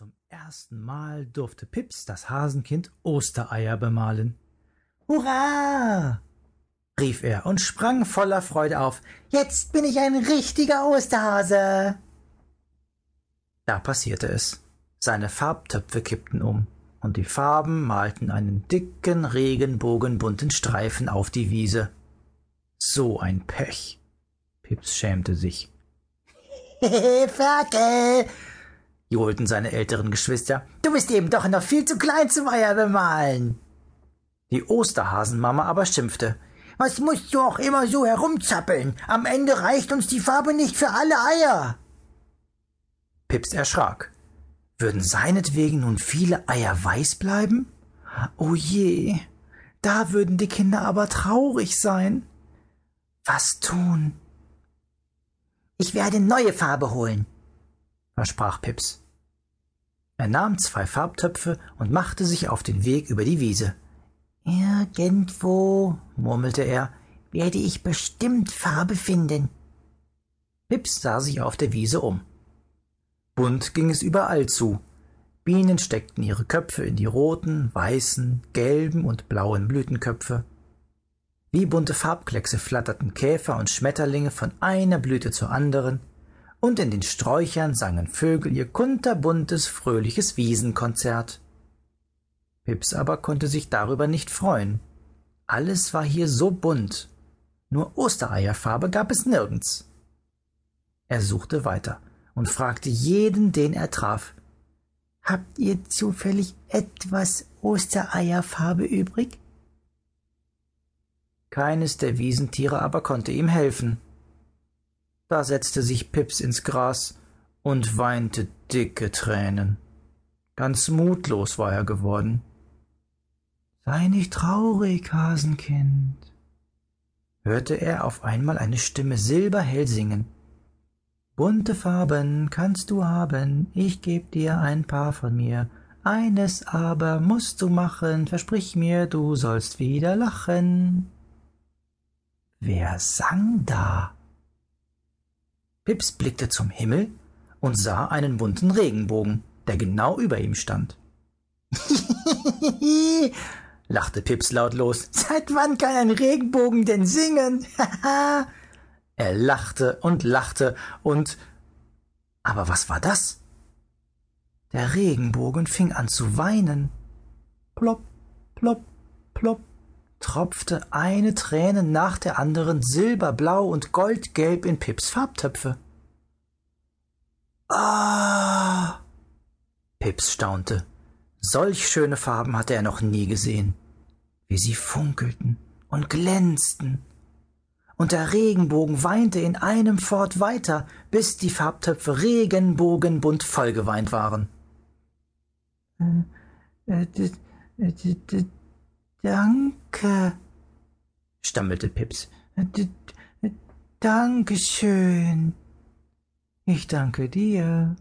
Zum ersten Mal durfte Pips, das Hasenkind, Ostereier bemalen. Hurra! rief er und sprang voller Freude auf. Jetzt bin ich ein richtiger Osterhase. Da passierte es. Seine Farbtöpfe kippten um, und die Farben malten einen dicken, regenbogenbunten Streifen auf die Wiese. So ein Pech. Pips schämte sich. Ferkel, johlten seine älteren Geschwister. Du bist eben doch noch viel zu klein zum Eier bemalen. Die Osterhasenmama aber schimpfte. Was musst du auch immer so herumzappeln? Am Ende reicht uns die Farbe nicht für alle Eier. Pips erschrak. Würden seinetwegen nun viele Eier weiß bleiben? Oh je, da würden die Kinder aber traurig sein. Was tun? Ich werde neue Farbe holen, versprach Pips. Er nahm zwei Farbtöpfe und machte sich auf den Weg über die Wiese. Irgendwo, murmelte er, werde ich bestimmt Farbe finden. Pips sah sich auf der Wiese um. Bunt ging es überall zu. Bienen steckten ihre Köpfe in die roten, weißen, gelben und blauen Blütenköpfe. Wie bunte Farbkleckse flatterten Käfer und Schmetterlinge von einer Blüte zur anderen, und in den Sträuchern sangen Vögel ihr kunterbuntes, fröhliches Wiesenkonzert. Pips aber konnte sich darüber nicht freuen. Alles war hier so bunt. Nur Ostereierfarbe gab es nirgends. Er suchte weiter und fragte jeden, den er traf. Habt ihr zufällig etwas Ostereierfarbe übrig? Keines der Wiesentiere aber konnte ihm helfen. Da setzte sich Pips ins Gras und weinte dicke Tränen. Ganz mutlos war er geworden. Sei nicht traurig, Hasenkind, hörte er auf einmal eine Stimme silberhell singen. Bunte Farben kannst du haben, ich geb dir ein paar von mir. Eines aber musst du machen, versprich mir, du sollst wieder lachen. Wer sang da? Pips blickte zum Himmel und sah einen bunten Regenbogen, der genau über ihm stand. lachte Pips lautlos. Seit wann kann ein Regenbogen denn singen? er lachte und lachte und aber was war das? Der Regenbogen fing an zu weinen. Plopp, plopp, plopp tropfte eine Träne nach der anderen silberblau und goldgelb in Pips Farbtöpfe. Ah! Pips staunte. Solch schöne Farben hatte er noch nie gesehen. Wie sie funkelten und glänzten. Und der Regenbogen weinte in einem fort weiter, bis die Farbtöpfe regenbogenbunt vollgeweint waren. Äh, äh, Danke, stammelte Pips. D Dankeschön. Ich danke dir,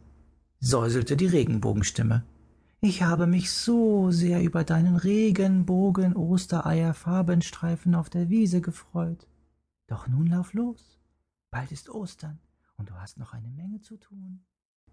säuselte die Regenbogenstimme. Ich habe mich so sehr über deinen Regenbogen Ostereier-Farbenstreifen auf der Wiese gefreut. Doch nun lauf los. Bald ist Ostern und du hast noch eine Menge zu tun.